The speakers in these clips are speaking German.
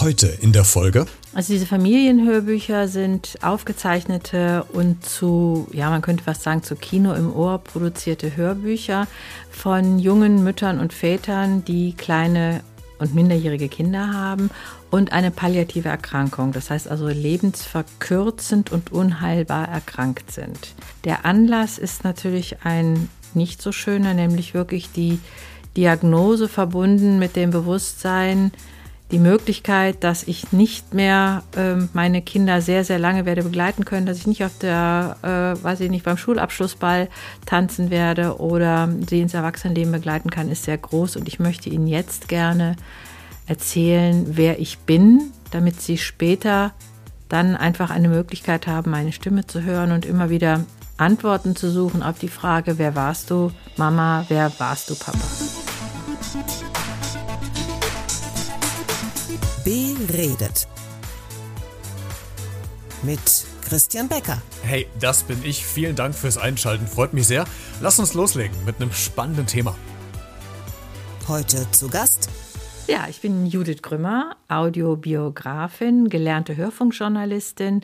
Heute in der Folge. Also diese Familienhörbücher sind aufgezeichnete und zu, ja, man könnte fast sagen, zu Kino im Ohr produzierte Hörbücher von jungen Müttern und Vätern, die kleine und minderjährige Kinder haben und eine palliative Erkrankung, das heißt also lebensverkürzend und unheilbar erkrankt sind. Der Anlass ist natürlich ein nicht so schöner, nämlich wirklich die Diagnose verbunden mit dem Bewusstsein, die Möglichkeit, dass ich nicht mehr äh, meine Kinder sehr, sehr lange werde begleiten können, dass ich nicht auf der, äh, weiß ich nicht, beim Schulabschlussball tanzen werde oder sie ins Erwachsenenleben begleiten kann, ist sehr groß und ich möchte Ihnen jetzt gerne erzählen, wer ich bin, damit Sie später dann einfach eine Möglichkeit haben, meine Stimme zu hören und immer wieder Antworten zu suchen auf die Frage, wer warst du, Mama, wer warst du, Papa. Beredet. Mit Christian Becker. Hey, das bin ich. Vielen Dank fürs Einschalten. Freut mich sehr. Lass uns loslegen mit einem spannenden Thema. Heute zu Gast. Ja, ich bin Judith Grümmer, Audiobiografin, gelernte Hörfunkjournalistin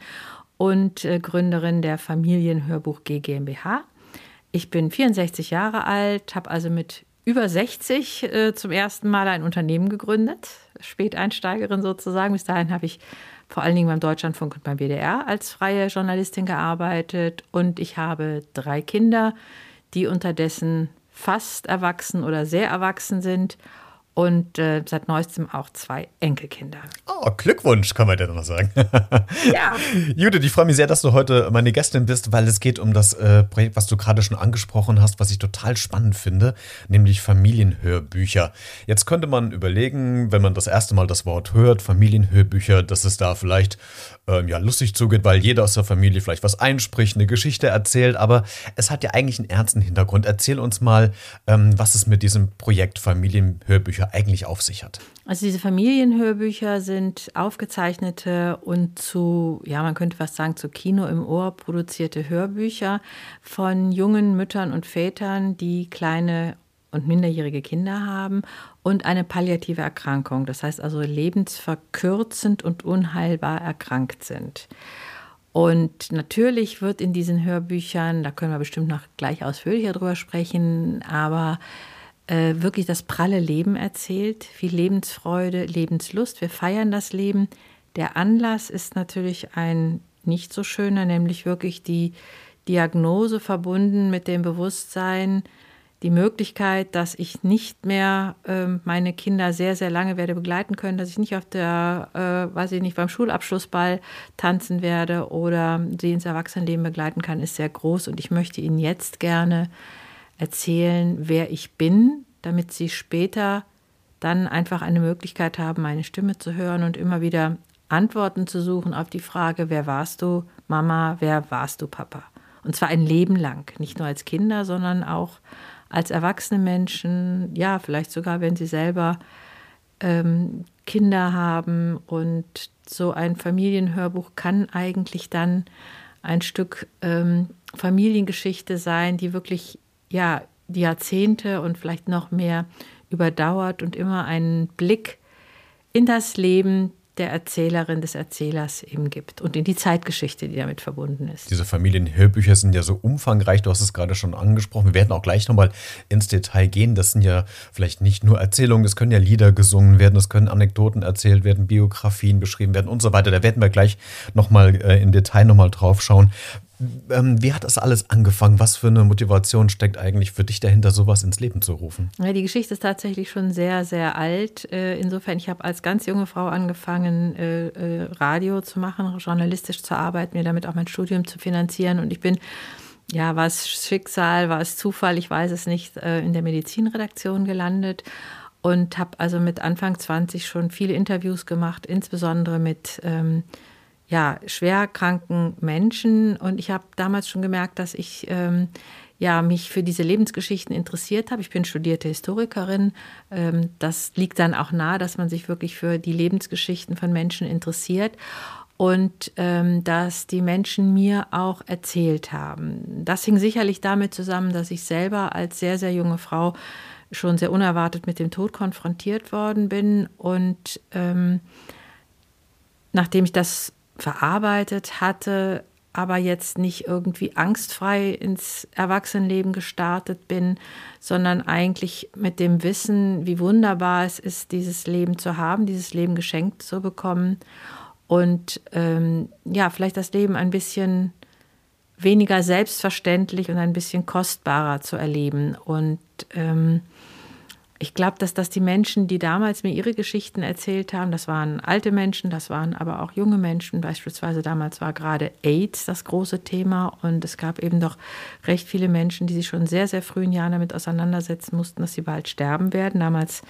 und äh, Gründerin der Familienhörbuch G GmbH. Ich bin 64 Jahre alt, habe also mit über 60 äh, zum ersten Mal ein Unternehmen gegründet, Späteinsteigerin sozusagen. Bis dahin habe ich vor allen Dingen beim Deutschlandfunk und beim WDR als freie Journalistin gearbeitet und ich habe drei Kinder, die unterdessen fast erwachsen oder sehr erwachsen sind und äh, seit neuestem auch zwei Enkelkinder. Oh, Glückwunsch, kann man ja noch sagen. Ja. Judith, ich freue mich sehr, dass du heute meine Gästin bist, weil es geht um das äh, Projekt, was du gerade schon angesprochen hast, was ich total spannend finde, nämlich Familienhörbücher. Jetzt könnte man überlegen, wenn man das erste Mal das Wort hört, Familienhörbücher, dass es da vielleicht ähm, ja, lustig zugeht, weil jeder aus der Familie vielleicht was einspricht, eine Geschichte erzählt, aber es hat ja eigentlich einen ernsten Hintergrund. Erzähl uns mal, ähm, was es mit diesem Projekt Familienhörbücher eigentlich auf sich hat. Also diese Familienhörbücher sind aufgezeichnete und zu, ja, man könnte fast sagen, zu Kino im Ohr produzierte Hörbücher von jungen Müttern und Vätern, die kleine und minderjährige Kinder haben und eine palliative Erkrankung, das heißt also lebensverkürzend und unheilbar erkrankt sind. Und natürlich wird in diesen Hörbüchern, da können wir bestimmt noch gleich ausführlicher drüber sprechen, aber äh, wirklich das pralle Leben erzählt, viel Lebensfreude, Lebenslust. Wir feiern das Leben. Der Anlass ist natürlich ein nicht so schöner, nämlich wirklich die Diagnose verbunden mit dem Bewusstsein, die Möglichkeit, dass ich nicht mehr äh, meine Kinder sehr, sehr lange werde begleiten können, dass ich nicht auf der, äh, weiß ich nicht, beim Schulabschlussball tanzen werde oder sie ins Erwachsenenleben begleiten kann, ist sehr groß. Und ich möchte Ihnen jetzt gerne erzählen, wer ich bin, damit Sie später dann einfach eine Möglichkeit haben, meine Stimme zu hören und immer wieder Antworten zu suchen auf die Frage, wer warst du, Mama, wer warst du, Papa? Und zwar ein Leben lang, nicht nur als Kinder, sondern auch als erwachsene Menschen, ja, vielleicht sogar, wenn sie selber ähm, Kinder haben. Und so ein Familienhörbuch kann eigentlich dann ein Stück ähm, Familiengeschichte sein, die wirklich, ja, die Jahrzehnte und vielleicht noch mehr überdauert und immer einen Blick in das Leben der Erzählerin, des Erzählers eben gibt und in die Zeitgeschichte, die damit verbunden ist. Diese Familienhörbücher sind ja so umfangreich, du hast es gerade schon angesprochen. Wir werden auch gleich nochmal ins Detail gehen. Das sind ja vielleicht nicht nur Erzählungen, es können ja Lieder gesungen werden, es können Anekdoten erzählt werden, Biografien beschrieben werden und so weiter. Da werden wir gleich nochmal äh, in Detail nochmal drauf schauen. Ähm, wie hat das alles angefangen? Was für eine Motivation steckt eigentlich für dich dahinter, sowas ins Leben zu rufen? Ja, die Geschichte ist tatsächlich schon sehr, sehr alt. Äh, insofern, ich habe als ganz junge Frau angefangen, äh, äh, Radio zu machen, journalistisch zu arbeiten, mir damit auch mein Studium zu finanzieren. Und ich bin ja, war es Schicksal, war es Zufall, ich weiß es nicht, in der Medizinredaktion gelandet und habe also mit Anfang 20 schon viele Interviews gemacht, insbesondere mit ähm, ja, schwerkranken Menschen. Und ich habe damals schon gemerkt, dass ich ähm, ja, mich für diese Lebensgeschichten interessiert habe. Ich bin studierte Historikerin. Ähm, das liegt dann auch nahe, dass man sich wirklich für die Lebensgeschichten von Menschen interessiert und ähm, dass die Menschen mir auch erzählt haben. Das hing sicherlich damit zusammen, dass ich selber als sehr, sehr junge Frau schon sehr unerwartet mit dem Tod konfrontiert worden bin und ähm, nachdem ich das verarbeitet hatte, aber jetzt nicht irgendwie angstfrei ins Erwachsenenleben gestartet bin, sondern eigentlich mit dem Wissen, wie wunderbar es ist, dieses Leben zu haben, dieses Leben geschenkt zu bekommen und ähm, ja, vielleicht das Leben ein bisschen weniger selbstverständlich und ein bisschen kostbarer zu erleben. Und ähm, ich glaube, dass das die Menschen, die damals mir ihre Geschichten erzählt haben, das waren alte Menschen, das waren aber auch junge Menschen. Beispielsweise damals war gerade AIDS das große Thema und es gab eben doch recht viele Menschen, die sich schon sehr, sehr frühen Jahren damit auseinandersetzen mussten, dass sie bald sterben werden. Damals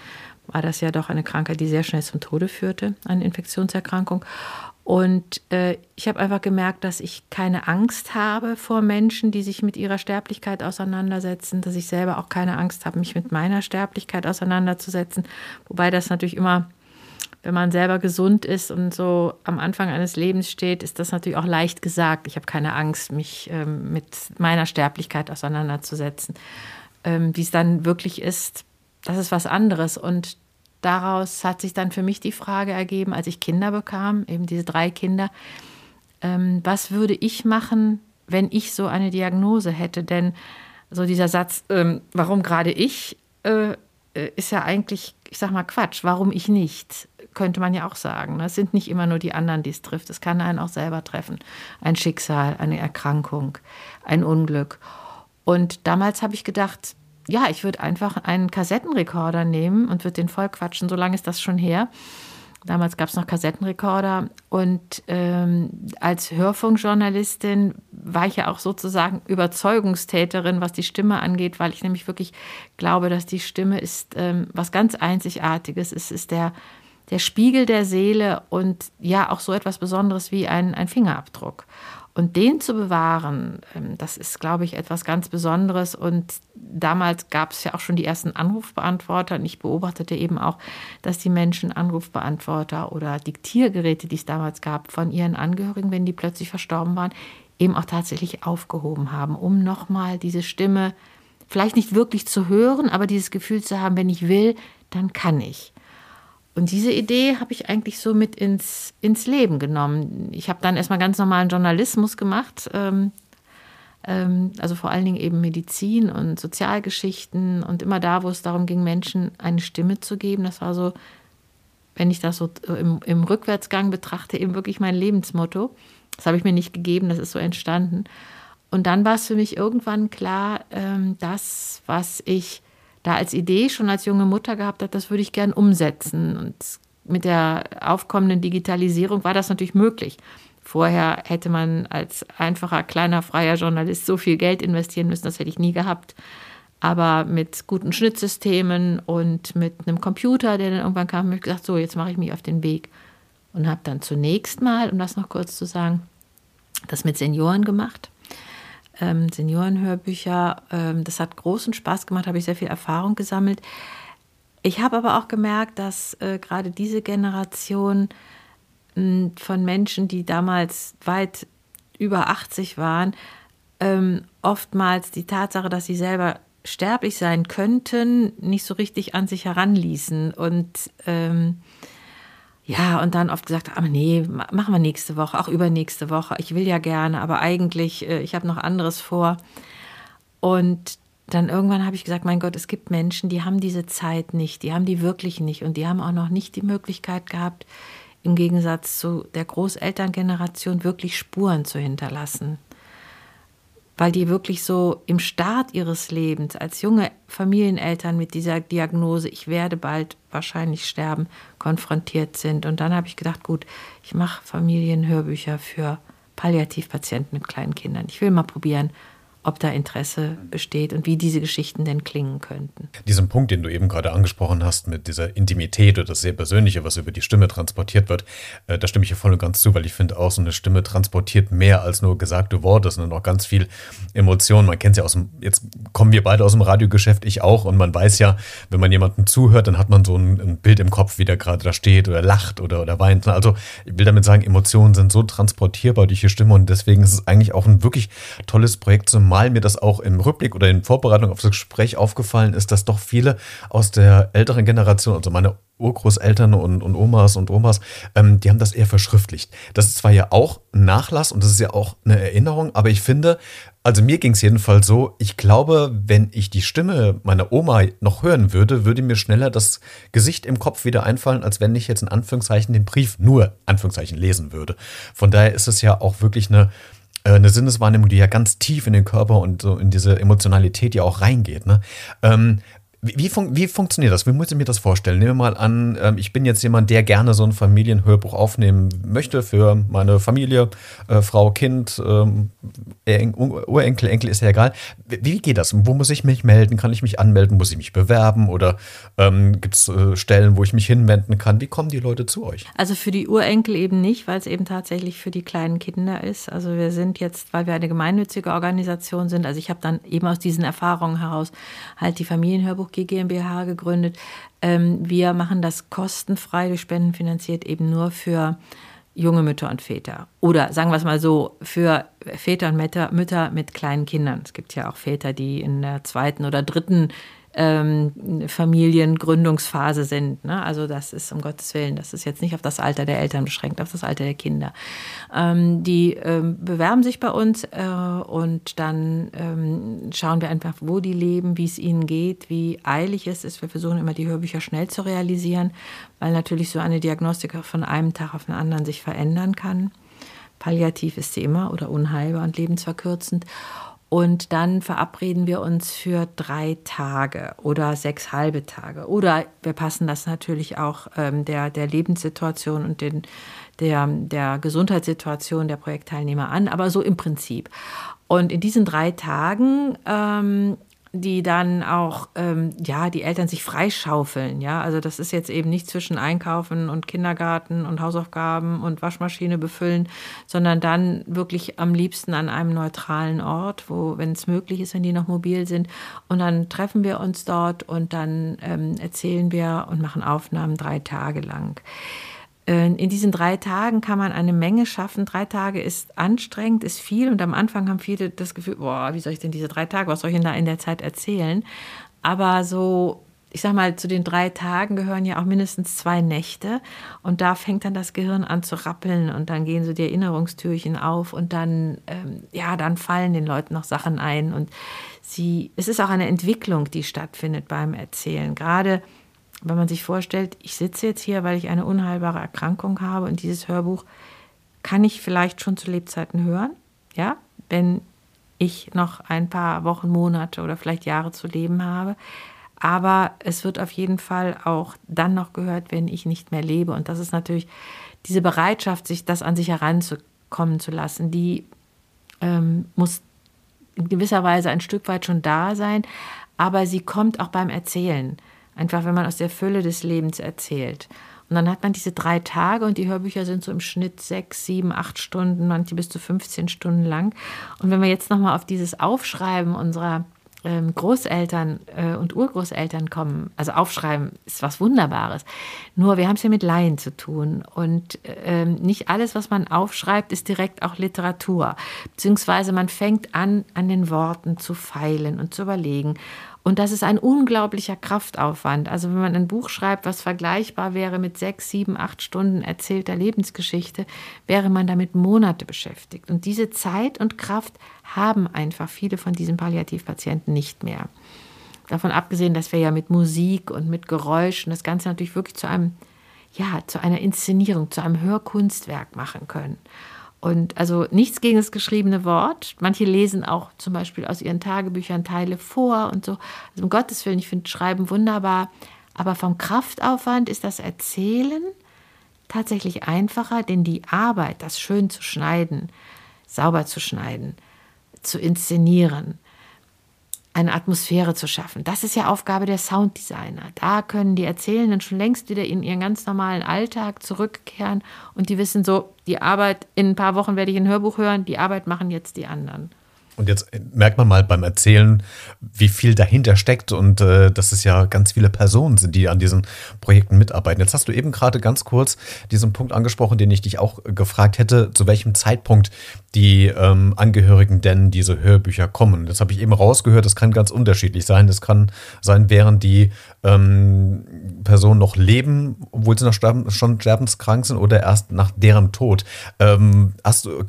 war das ja doch eine Krankheit, die sehr schnell zum Tode führte, eine Infektionserkrankung. Und äh, ich habe einfach gemerkt, dass ich keine Angst habe vor Menschen, die sich mit ihrer Sterblichkeit auseinandersetzen, dass ich selber auch keine Angst habe, mich mit meiner Sterblichkeit auseinanderzusetzen. Wobei das natürlich immer, wenn man selber gesund ist und so am Anfang eines Lebens steht, ist das natürlich auch leicht gesagt. Ich habe keine Angst, mich ähm, mit meiner Sterblichkeit auseinanderzusetzen. Ähm, Wie es dann wirklich ist, das ist was anderes. Und daraus hat sich dann für mich die Frage ergeben, als ich Kinder bekam, eben diese drei Kinder, ähm, was würde ich machen, wenn ich so eine Diagnose hätte? Denn so dieser Satz, ähm, warum gerade ich, äh, äh, ist ja eigentlich, ich sag mal, Quatsch. Warum ich nicht? Könnte man ja auch sagen. Ne? Es sind nicht immer nur die anderen, die es trifft. Es kann einen auch selber treffen. Ein Schicksal, eine Erkrankung, ein Unglück. Und damals habe ich gedacht, ja, ich würde einfach einen Kassettenrekorder nehmen und würde den voll quatschen. So lange ist das schon her. Damals gab es noch Kassettenrekorder. Und ähm, als Hörfunkjournalistin war ich ja auch sozusagen Überzeugungstäterin, was die Stimme angeht, weil ich nämlich wirklich glaube, dass die Stimme ist ähm, was ganz Einzigartiges. Es ist der, der Spiegel der Seele und ja auch so etwas Besonderes wie ein, ein Fingerabdruck. Und den zu bewahren, ähm, das ist, glaube ich, etwas ganz Besonderes. Und damals gab es ja auch schon die ersten Anrufbeantworter. Und ich beobachtete eben auch, dass die Menschen Anrufbeantworter oder Diktiergeräte, die es damals gab, von ihren Angehörigen, wenn die plötzlich verstorben waren, eben auch tatsächlich aufgehoben haben, um nochmal diese Stimme vielleicht nicht wirklich zu hören, aber dieses Gefühl zu haben, wenn ich will, dann kann ich. Und diese Idee habe ich eigentlich so mit ins, ins Leben genommen. Ich habe dann erstmal ganz normalen Journalismus gemacht, ähm, ähm, also vor allen Dingen eben Medizin und Sozialgeschichten und immer da, wo es darum ging, Menschen eine Stimme zu geben. Das war so, wenn ich das so im, im Rückwärtsgang betrachte, eben wirklich mein Lebensmotto. Das habe ich mir nicht gegeben, das ist so entstanden. Und dann war es für mich irgendwann klar, ähm, das, was ich da als Idee schon als junge Mutter gehabt hat, das würde ich gern umsetzen. Und mit der aufkommenden Digitalisierung war das natürlich möglich. Vorher hätte man als einfacher, kleiner, freier Journalist so viel Geld investieren müssen, das hätte ich nie gehabt. Aber mit guten Schnittsystemen und mit einem Computer, der dann irgendwann kam, habe ich gesagt, so, jetzt mache ich mich auf den Weg. Und habe dann zunächst mal, um das noch kurz zu sagen, das mit Senioren gemacht ähm, Seniorenhörbücher. Ähm, das hat großen Spaß gemacht, habe ich sehr viel Erfahrung gesammelt. Ich habe aber auch gemerkt, dass äh, gerade diese Generation mh, hm, von Menschen, die damals weit über 80 waren, ähm, oftmals die Tatsache, dass sie selber sterblich sein könnten, nicht so richtig an sich heranließen. Und ähm, ja, und dann oft gesagt, aber nee, machen wir nächste Woche, auch übernächste Woche. Ich will ja gerne, aber eigentlich, äh, ich habe noch anderes vor. Und dann irgendwann habe ich gesagt, mein Gott, es gibt Menschen, die haben diese Zeit nicht, die haben die wirklich nicht und die haben auch noch nicht die Möglichkeit gehabt, im Gegensatz zu der Großelterngeneration wirklich Spuren zu hinterlassen weil die wirklich so im Start ihres Lebens als junge Familieneltern mit dieser Diagnose, ich werde bald wahrscheinlich sterben, konfrontiert sind. Und dann habe ich gedacht, gut, ich mache Familienhörbücher für Palliativpatienten mit kleinen Kindern. Ich will mal probieren, ob da Interesse besteht und wie diese Geschichten denn klingen könnten. Diesen Punkt, den du eben gerade angesprochen hast, mit dieser Intimität oder das sehr Persönliche, was über die Stimme transportiert wird, äh, da stimme ich hier voll und ganz zu, weil ich finde auch, so eine Stimme transportiert mehr als nur gesagte Worte, sondern auch ganz viel Emotionen. Man kennt es ja aus dem, jetzt kommen wir beide aus dem Radiogeschäft, ich auch, und man weiß ja, wenn man jemandem zuhört, dann hat man so ein, ein Bild im Kopf, wie der gerade da steht oder lacht oder, oder weint. Also ich will damit sagen, Emotionen sind so transportierbar durch die Stimme und deswegen ist es eigentlich auch ein wirklich tolles Projekt zum zumal mir das auch im Rückblick oder in Vorbereitung auf das Gespräch aufgefallen ist, dass doch viele aus der älteren Generation, also meine Urgroßeltern und, und Omas und Omas, ähm, die haben das eher verschriftlicht. Das ist zwar ja auch ein Nachlass und das ist ja auch eine Erinnerung, aber ich finde, also mir ging es jedenfalls so, ich glaube, wenn ich die Stimme meiner Oma noch hören würde, würde mir schneller das Gesicht im Kopf wieder einfallen, als wenn ich jetzt in Anführungszeichen den Brief nur Anführungszeichen lesen würde. Von daher ist es ja auch wirklich eine, eine Sinneswahrnehmung, die ja ganz tief in den Körper und so in diese Emotionalität ja auch reingeht. Ne? Ähm, wie, fun wie, funktioniert das? Wie muss ich mir das vorstellen? Nehmen wir mal an, ähm, ich bin jetzt jemand, der gerne so ein Familienhörbuch aufnehmen möchte für meine Familie, äh, Frau, Kind, ähm, Urenkel, Enkel, ist ja egal. Wie, wie, geht das? Wo muss ich mich melden? Kann ich mich anmelden? Muss ich mich bewerben? Oder ähm, gibt es äh, Stellen, wo ich mich hinwenden kann? Wie kommen die Leute zu euch? Also für die Urenkel eben nicht, weil es eben tatsächlich für die kleinen Kinder ist. Also wir sind jetzt, weil wir eine gemeinnützige Organisation sind, also ich habe dann eben aus diesen Erfahrungen heraus halt die Familienhörbuch G GmbH gegründet. Ähm, wir machen das kostenfrei durch Spenden finanziert eben nur für junge Mütter und Väter. Oder sagen wir es mal so, für Väter und Mütter, Mütter mit kleinen Kindern. Es gibt ja auch Väter, die in der zweiten oder dritten ähm, Familiengründungsphase sind. Ne? Also das ist um Gottes Willen, das ist jetzt nicht auf das Alter der Eltern beschränkt, auf das Alter der Kinder. Ähm, die ähm, bewerben sich bei uns äh, und dann ähm, schauen wir einfach, wo die leben, wie es ihnen geht, wie eilig es ist. Wir versuchen immer die Hörbücher schnell zu realisieren, weil natürlich so eine Diagnostik von einem Tag auf den anderen sich verändern kann. Palliativ ist sie immer oder unheilbar und lebensverkürzend. Und dann verabreden wir uns für drei Tage oder sechs halbe Tage. Oder wir passen das natürlich auch ähm, der, der Lebenssituation und den, der, der Gesundheitssituation der Projektteilnehmer an, aber so im Prinzip. Und in diesen drei Tagen ähm, die dann auch, ähm, ja, die Eltern sich freischaufeln, ja. Also das ist jetzt eben nicht zwischen Einkaufen und Kindergarten und Hausaufgaben und Waschmaschine befüllen, sondern dann wirklich am liebsten an einem neutralen Ort, wo, wenn es möglich ist, wenn die noch mobil sind. Und dann treffen wir uns dort und dann ähm, erzählen wir und machen Aufnahmen drei Tage lang. Äh, in diesen drei Tagen kann man eine Menge schaffen. Drei Tage ist anstrengend, ist viel und am Anfang haben viele das Gefühl, boah, wie soll ich denn diese drei Tage, was soll ich denn da in der Zeit erzählen? Aber so, ich sag mal, zu den drei Tagen gehören ja auch mindestens zwei Nächte und da fängt dann das Gehirn an zu rappeln und dann gehen so die Erinnerungstürchen auf und dann, ähm, ja, dann fallen den Leuten noch Sachen ein und sie, es ist auch eine Entwicklung, die stattfindet beim Erzählen. Gerade wenn man sich vorstellt, ich sitze jetzt hier, weil ich eine unheilbare Erkrankung habe und dieses Hörbuch kann ich vielleicht schon zu Lebzeiten hören, ja, wenn ich noch ein paar Wochen, Monate oder vielleicht Jahre zu leben habe. Aber es wird auf jeden Fall auch dann noch gehört, wenn ich nicht mehr lebe. Und das ist natürlich diese Bereitschaft, sich das an sich heranzukommen zu lassen, die ähm, muss in gewisser Weise ein Stück weit schon da sein, aber sie kommt auch beim Erzählen. Einfach, wenn man aus der Fülle des Lebens erzählt. Und dann hat man diese drei Tage und die Hörbücher sind so im Schnitt sechs, sieben, acht Stunden, manche bis zu 15 Stunden lang. Und wenn wir jetzt nochmal auf dieses Aufschreiben unserer ähm, Großeltern äh, und Urgroßeltern kommen, also aufschreiben, ist was Wunderbares. Nur wir haben es ja mit Laien zu tun und ähm, nicht alles, was man aufschreibt, ist direkt auch Literatur. Beziehungsweise man fängt an, an den Worten zu feilen und zu überlegen. Und das ist ein unglaublicher Kraftaufwand. Also wenn man ein Buch schreibt, was vergleichbar wäre mit sechs, sieben, acht Stunden erzählter Lebensgeschichte, wäre man damit Monate beschäftigt. Und diese Zeit und Kraft haben einfach viele von diesen Palliativpatienten nicht mehr. Davon abgesehen, dass wir ja mit Musik und mit Geräuschen das Ganze natürlich wirklich zu einem, ja, zu einer Inszenierung, zu einem Hörkunstwerk machen können. Und also nichts gegen das geschriebene Wort. Manche lesen auch zum Beispiel aus ihren Tagebüchern Teile vor und so. Also um Gottes Willen, ich finde Schreiben wunderbar. Aber vom Kraftaufwand ist das Erzählen tatsächlich einfacher, denn die Arbeit, das schön zu schneiden, sauber zu schneiden, zu inszenieren, eine Atmosphäre zu schaffen. Das ist ja Aufgabe der Sounddesigner. Da können die Erzählenden schon längst wieder in ihren ganz normalen Alltag zurückkehren und die wissen so, die Arbeit, in ein paar Wochen werde ich ein Hörbuch hören, die Arbeit machen jetzt die anderen. Und jetzt merkt man mal beim Erzählen, wie viel dahinter steckt und äh, dass es ja ganz viele Personen sind, die an diesen Projekten mitarbeiten. Jetzt hast du eben gerade ganz kurz diesen Punkt angesprochen, den ich dich auch gefragt hätte, zu welchem Zeitpunkt die ähm, Angehörigen denn diese Hörbücher kommen. Das habe ich eben rausgehört, das kann ganz unterschiedlich sein. Das kann sein, während die ähm, Personen noch leben, obwohl sie noch sterben, schon sterbenskrank sind oder erst nach deren Tod. Ähm,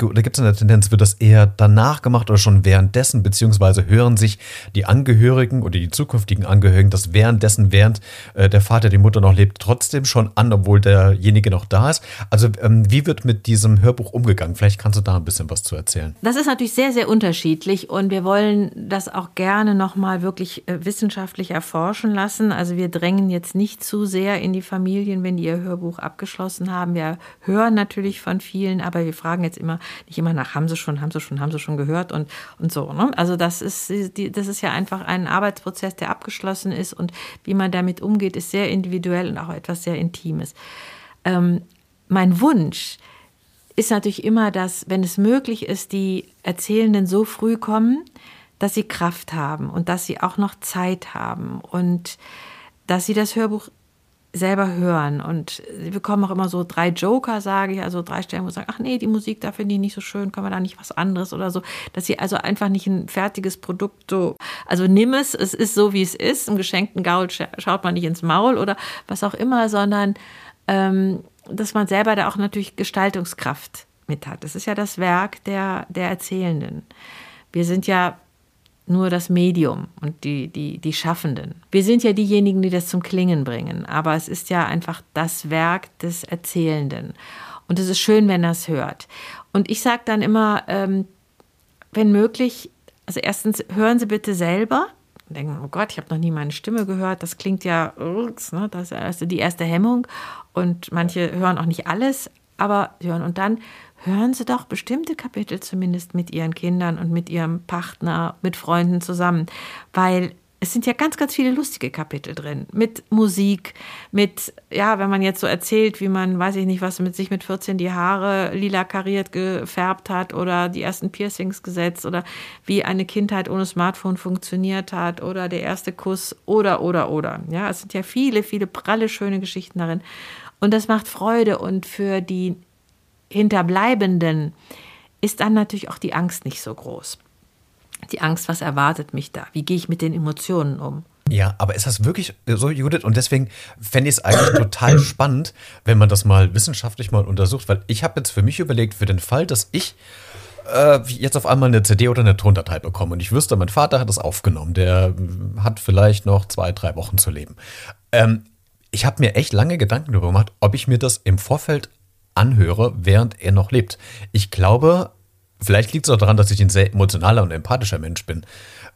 oder gibt es eine Tendenz, wird das eher danach gemacht oder schon währenddessen, beziehungsweise hören sich die Angehörigen oder die zukünftigen Angehörigen das währenddessen, während äh, der Vater, die Mutter noch lebt, trotzdem schon an, obwohl derjenige noch da ist? Also ähm, wie wird mit diesem Hörbuch umgegangen? Vielleicht kannst du da ein bisschen was zu erzählen. Das ist natürlich sehr, sehr unterschiedlich und wir wollen das auch gerne nochmal wirklich äh, wissenschaftlich erforschen lassen. Also also wir drängen jetzt nicht zu sehr in die Familien, wenn die ihr Hörbuch abgeschlossen haben. Wir hören natürlich von vielen, aber wir fragen jetzt immer nicht immer nach, haben sie schon, haben sie schon, haben sie schon gehört und, und so. Ne? Also das ist, das ist ja einfach ein Arbeitsprozess, der abgeschlossen ist und wie man damit umgeht, ist sehr individuell und auch etwas sehr Intimes. Ähm, mein Wunsch ist natürlich immer, dass, wenn es möglich ist, die Erzählenden so früh kommen, dass sie Kraft haben und dass sie auch noch Zeit haben und dass sie das Hörbuch selber hören. Und sie bekommen auch immer so drei Joker, sage ich, also drei Stellen, wo sie sagen, ach nee, die Musik, da finde ich nicht so schön, können wir da nicht was anderes oder so. Dass sie also einfach nicht ein fertiges Produkt so, also nimm es, es ist so, wie es ist, im geschenkten Gaul schaut man nicht ins Maul oder was auch immer, sondern ähm, dass man selber da auch natürlich Gestaltungskraft mit hat. Das ist ja das Werk der, der Erzählenden. Wir sind ja nur das Medium und die, die, die Schaffenden. Wir sind ja diejenigen, die das zum Klingen bringen, aber es ist ja einfach das Werk des Erzählenden. Und es ist schön, wenn er es hört. Und ich sage dann immer, ähm, wenn möglich, also erstens hören Sie bitte selber. Und denken, oh Gott, ich habe noch nie meine Stimme gehört. Das klingt ja, ne, das ist die erste Hemmung. Und manche hören auch nicht alles, aber hören. Und dann hören Sie doch bestimmte Kapitel zumindest mit Ihren Kindern und mit Ihrem Partner, mit Freunden zusammen, weil es sind ja ganz, ganz viele lustige Kapitel drin. Mit Musik, mit, ja, wenn man jetzt so erzählt, wie man, weiß ich nicht, was mit sich mit 14 die Haare lila kariert gefärbt hat oder die ersten Piercings gesetzt oder wie eine Kindheit ohne Smartphone funktioniert hat oder der erste Kuss oder, oder, oder. Ja, es sind ja viele, viele pralle, schöne Geschichten darin. Und das macht Freude und für die Hinterbleibenden ist dann natürlich auch die Angst nicht so groß. Die Angst, was erwartet mich da? Wie gehe ich mit den Emotionen um? Ja, aber ist das wirklich so, Judith? Und deswegen fände ich es eigentlich total spannend, wenn man das mal wissenschaftlich mal untersucht, weil ich habe jetzt für mich überlegt, für den Fall, dass ich äh, jetzt auf einmal eine CD oder eine Tondatei bekomme und ich wüsste, mein Vater hat das aufgenommen, der hat vielleicht noch zwei, drei Wochen zu leben. Ähm, ich habe mir echt lange Gedanken darüber gemacht, ob ich mir das im Vorfeld anhöre, während er noch lebt. Ich glaube, vielleicht liegt es auch daran, dass ich ein sehr emotionaler und empathischer Mensch bin.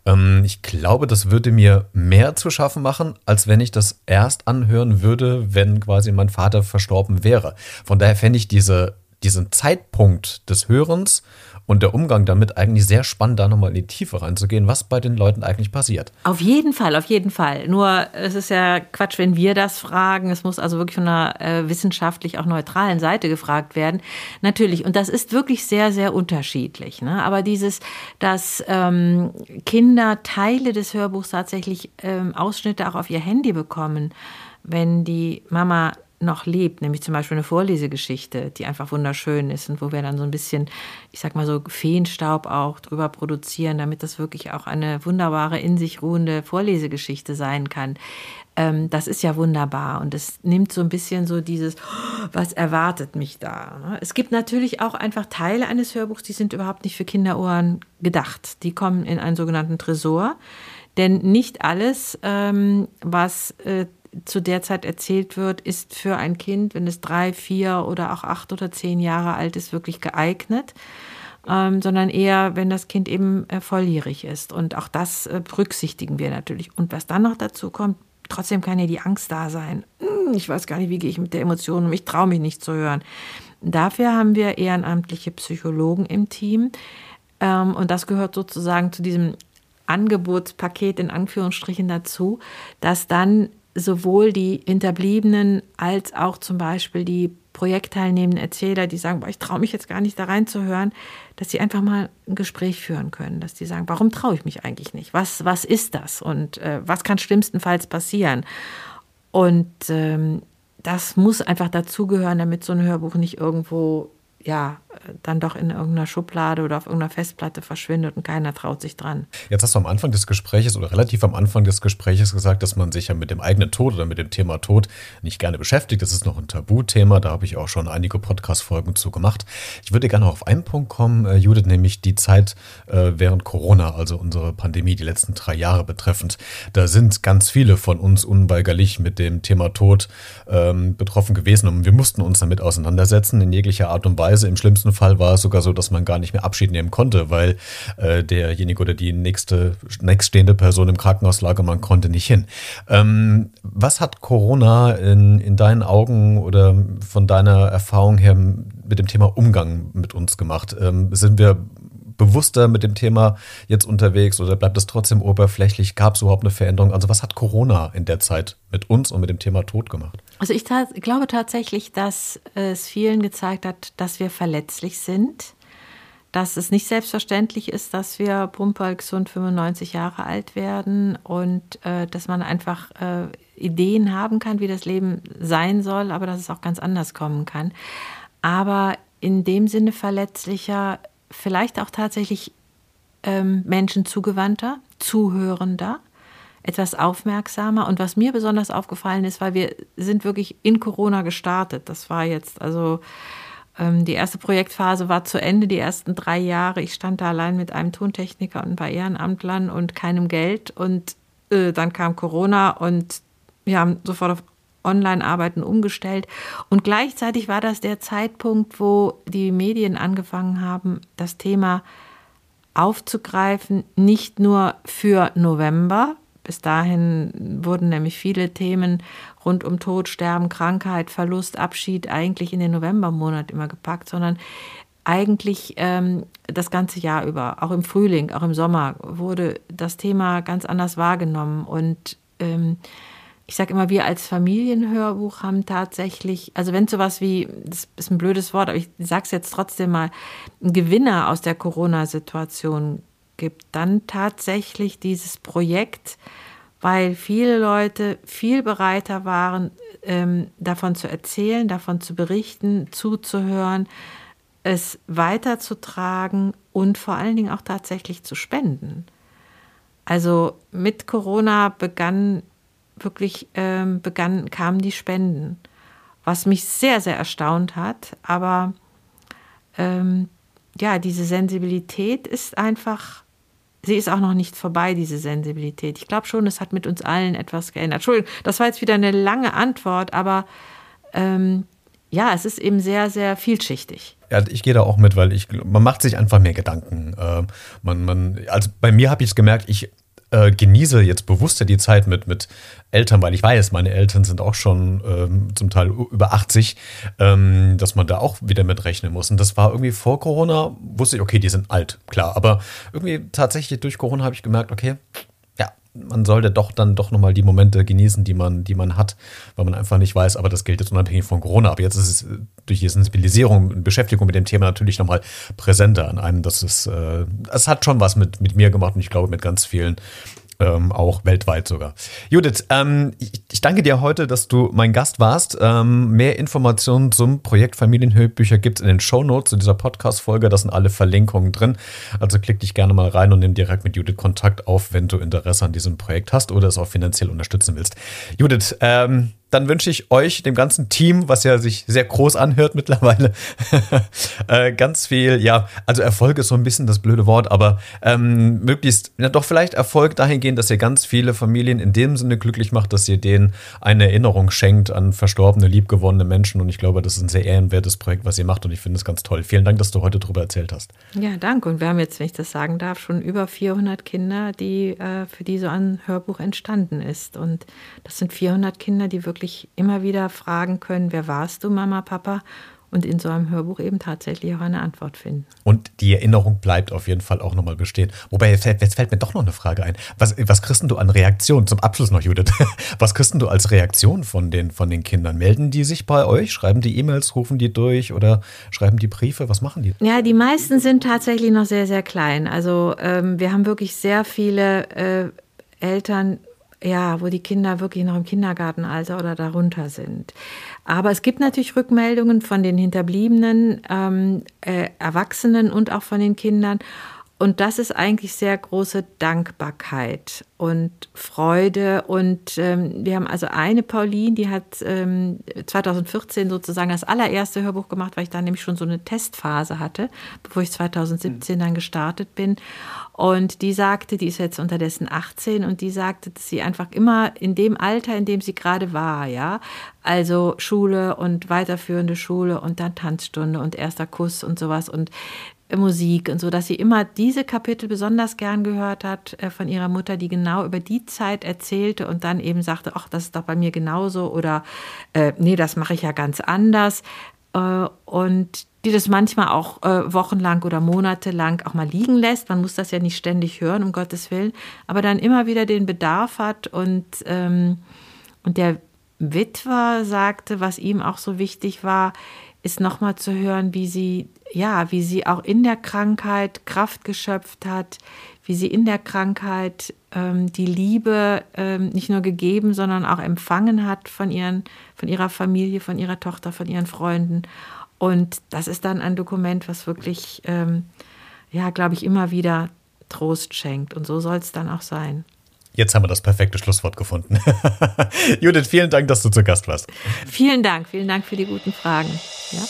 Ähm, ich glaube, das würde mir mehr zu schaffen machen, als wenn ich das erst anhören würde, wenn quasi mein Vater verstorben wäre. Von daher fände ich diese, diesen Zeitpunkt des Hörens und der Umgang damit eigentlich sehr spannend, da nochmal in die Tiefe reinzugehen, was bei den Leuten eigentlich passiert. Auf jeden Fall, auf jeden Fall. Nur es ist ja Quatsch, wenn wir das fragen. Es muss also wirklich von einer äh, wissenschaftlich auch neutralen Seite gefragt werden. Natürlich, und das ist wirklich sehr, sehr unterschiedlich. Ne? Aber dieses, dass ähm, Kinder Teile des Hörbuchs tatsächlich ähm, Ausschnitte auch auf ihr Handy bekommen, wenn die Mama noch lebt, nämlich zum Beispiel eine Vorlesegeschichte, die einfach wunderschön ist und wo wir dann so ein bisschen, ich sag mal so Feenstaub auch drüber produzieren, damit das wirklich auch eine wunderbare, in sich ruhende Vorlesegeschichte sein kann. Ähm, das ist ja wunderbar und es nimmt so ein bisschen so dieses, was erwartet mich da? Es gibt natürlich auch einfach Teile eines Hörbuchs, die sind überhaupt nicht für Kinderohren gedacht. Die kommen in einen sogenannten Tresor. Denn nicht alles, ähm, was äh, zu der Zeit erzählt wird, ist für ein Kind, wenn es drei, vier oder auch acht oder zehn Jahre alt ist, wirklich geeignet. Ähm, sondern eher, wenn das Kind eben äh, volljährig ist. Und auch das äh, berücksichtigen wir natürlich. Und was dann noch dazu kommt, trotzdem kann ja die Angst da sein. Hm, ich weiß gar nicht, wie gehe ich mit der Emotion um, ich traue mich nicht zu hören. Dafür haben wir ehrenamtliche Psychologen im Team. Ähm, und das gehört sozusagen zu diesem Angebotspaket in Anführungsstrichen dazu, dass dann sowohl die Hinterbliebenen als auch zum Beispiel die projektteilnehmenden Erzähler, die sagen, boah, ich traue mich jetzt gar nicht da reinzuhören, dass sie einfach mal ein Gespräch führen können, dass die sagen, warum traue ich mich eigentlich nicht? Was, was ist das? Und äh, was kann schlimmstenfalls passieren? Und ähm, das muss einfach dazugehören, damit so ein Hörbuch nicht irgendwo ja, dann doch in irgendeiner Schublade oder auf irgendeiner Festplatte verschwindet und keiner traut sich dran. Jetzt hast du am Anfang des Gesprächs oder relativ am Anfang des Gesprächs gesagt, dass man sich ja mit dem eigenen Tod oder mit dem Thema Tod nicht gerne beschäftigt. Das ist noch ein Tabuthema, da habe ich auch schon einige Podcast-Folgen zu gemacht. Ich würde gerne auf einen Punkt kommen, äh, Judith, nämlich die Zeit äh, während Corona, also unsere Pandemie, die letzten drei Jahre betreffend. Da sind ganz viele von uns unweigerlich mit dem Thema Tod ähm, betroffen gewesen und wir mussten uns damit auseinandersetzen in jeglicher Art und. Weise. Im schlimmsten Fall war es sogar so, dass man gar nicht mehr Abschied nehmen konnte, weil äh, derjenige oder die nächste nächststehende Person im Krankenhaus lag und man konnte nicht hin. Ähm, was hat Corona in, in deinen Augen oder von deiner Erfahrung her mit dem Thema Umgang mit uns gemacht? Ähm, sind wir bewusster mit dem Thema jetzt unterwegs oder bleibt es trotzdem oberflächlich? Gab es überhaupt eine Veränderung? Also was hat Corona in der Zeit mit uns und mit dem Thema Tod gemacht? Also ich ta glaube tatsächlich, dass es vielen gezeigt hat, dass wir verletzlich sind, dass es nicht selbstverständlich ist, dass wir pumperl gesund 95 Jahre alt werden und äh, dass man einfach äh, Ideen haben kann, wie das Leben sein soll, aber dass es auch ganz anders kommen kann. Aber in dem Sinne verletzlicher, vielleicht auch tatsächlich ähm, Menschen zugewandter, zuhörender, etwas aufmerksamer. Und was mir besonders aufgefallen ist, weil wir sind wirklich in Corona gestartet. Das war jetzt also ähm, die erste Projektphase war zu Ende, die ersten drei Jahre. Ich stand da allein mit einem Tontechniker und ein paar Ehrenamtlern und keinem Geld. Und äh, dann kam Corona und wir haben sofort auf Online-Arbeiten umgestellt. Und gleichzeitig war das der Zeitpunkt, wo die Medien angefangen haben, das Thema aufzugreifen, nicht nur für November. Bis dahin wurden nämlich viele Themen rund um Tod, Sterben, Krankheit, Verlust, Abschied eigentlich in den Novembermonat immer gepackt, sondern eigentlich ähm, das ganze Jahr über, auch im Frühling, auch im Sommer, wurde das Thema ganz anders wahrgenommen. Und ähm, ich sage immer, wir als Familienhörbuch haben tatsächlich, also wenn sowas wie, das ist ein blödes Wort, aber ich sage es jetzt trotzdem mal, einen Gewinner aus der Corona-Situation gibt, dann tatsächlich dieses Projekt, weil viele Leute viel bereiter waren, ähm, davon zu erzählen, davon zu berichten, zuzuhören, es weiterzutragen und vor allen Dingen auch tatsächlich zu spenden. Also mit Corona begann wirklich ähm, begann, kamen die Spenden, was mich sehr, sehr erstaunt hat. Aber ähm, ja, diese Sensibilität ist einfach, sie ist auch noch nicht vorbei, diese Sensibilität. Ich glaube schon, es hat mit uns allen etwas geändert. Entschuldigung, das war jetzt wieder eine lange Antwort, aber ähm, ja, es ist eben sehr, sehr vielschichtig. Ja, ich gehe da auch mit, weil ich, man macht sich einfach mehr Gedanken. Äh, man, man, also bei mir habe ich es gemerkt, ich äh, genieße jetzt bewusster die Zeit mit, mit Eltern, weil ich weiß, meine Eltern sind auch schon ähm, zum Teil über 80, ähm, dass man da auch wieder mit rechnen muss. Und das war irgendwie vor Corona, wusste ich, okay, die sind alt, klar. Aber irgendwie tatsächlich durch Corona habe ich gemerkt, okay, man sollte doch dann doch nochmal die Momente genießen, die man, die man hat, weil man einfach nicht weiß, aber das gilt jetzt unabhängig von Corona. Aber jetzt ist es durch die Sensibilisierung und Beschäftigung mit dem Thema natürlich nochmal präsenter an einem. Das ist, äh, es hat schon was mit, mit mir gemacht und ich glaube mit ganz vielen ähm, auch weltweit sogar. Judith, ähm, ich, ich, danke dir heute, dass du mein Gast warst. Ähm, mehr Informationen zum Projekt Familienhörbücher gibt es in den Show Notes zu dieser Podcast-Folge. Da sind alle Verlinkungen drin. Also klick dich gerne mal rein und nimm direkt mit Judith Kontakt auf, wenn du Interesse an diesem Projekt hast oder es auch finanziell unterstützen willst. Judith, ähm, dann wünsche ich euch, dem ganzen Team, was ja sich sehr groß anhört mittlerweile, äh, ganz viel, ja, also Erfolg ist so ein bisschen das blöde Wort, aber ähm, möglichst, ja, doch vielleicht Erfolg dahingehend, dass ihr ganz viele Familien in dem Sinne glücklich macht, dass ihr denen eine Erinnerung schenkt an verstorbene, liebgewonnene Menschen und ich glaube, das ist ein sehr ehrenwertes Projekt, was ihr macht und ich finde es ganz toll. Vielen Dank, dass du heute darüber erzählt hast. Ja, danke und wir haben jetzt, wenn ich das sagen darf, schon über 400 Kinder, die, äh, für die so ein Hörbuch entstanden ist und das sind 400 Kinder, die wirklich wirklich immer wieder fragen können, wer warst du, Mama, Papa? und in so einem Hörbuch eben tatsächlich auch eine Antwort finden. Und die Erinnerung bleibt auf jeden Fall auch nochmal bestehen. Wobei, jetzt fällt mir doch noch eine Frage ein. Was, was kriegst du an Reaktion? Zum Abschluss noch, Judith. Was kriegst du als Reaktion von den, von den Kindern? Melden die sich bei euch? Schreiben die E-Mails, rufen die durch oder schreiben die Briefe? Was machen die? Ja, die meisten sind tatsächlich noch sehr, sehr klein. Also ähm, wir haben wirklich sehr viele äh, Eltern, ja, wo die Kinder wirklich noch im Kindergartenalter oder darunter sind. Aber es gibt natürlich Rückmeldungen von den hinterbliebenen ähm, äh, Erwachsenen und auch von den Kindern. Und das ist eigentlich sehr große Dankbarkeit und Freude. Und ähm, wir haben also eine Pauline, die hat ähm, 2014 sozusagen das allererste Hörbuch gemacht, weil ich dann nämlich schon so eine Testphase hatte, bevor ich 2017 dann gestartet bin. Und die sagte, die ist jetzt unterdessen 18 und die sagte, dass sie einfach immer in dem Alter, in dem sie gerade war, ja, also Schule und weiterführende Schule und dann Tanzstunde und erster Kuss und sowas und Musik und so, dass sie immer diese Kapitel besonders gern gehört hat äh, von ihrer Mutter, die genau über die Zeit erzählte und dann eben sagte, ach, das ist doch bei mir genauso oder äh, nee, das mache ich ja ganz anders. Äh, und die das manchmal auch äh, wochenlang oder monatelang auch mal liegen lässt. Man muss das ja nicht ständig hören, um Gottes Willen, aber dann immer wieder den Bedarf hat und, ähm, und der Witwer sagte, was ihm auch so wichtig war, ist nochmal zu hören, wie sie, ja, wie sie auch in der Krankheit Kraft geschöpft hat, wie sie in der Krankheit ähm, die Liebe ähm, nicht nur gegeben, sondern auch empfangen hat von, ihren, von ihrer Familie, von ihrer Tochter, von ihren Freunden. Und das ist dann ein Dokument, was wirklich, ähm, ja, glaube ich, immer wieder Trost schenkt. Und so soll es dann auch sein. Jetzt haben wir das perfekte Schlusswort gefunden. Judith, vielen Dank, dass du zu Gast warst. Vielen Dank, vielen Dank für die guten Fragen. Ja.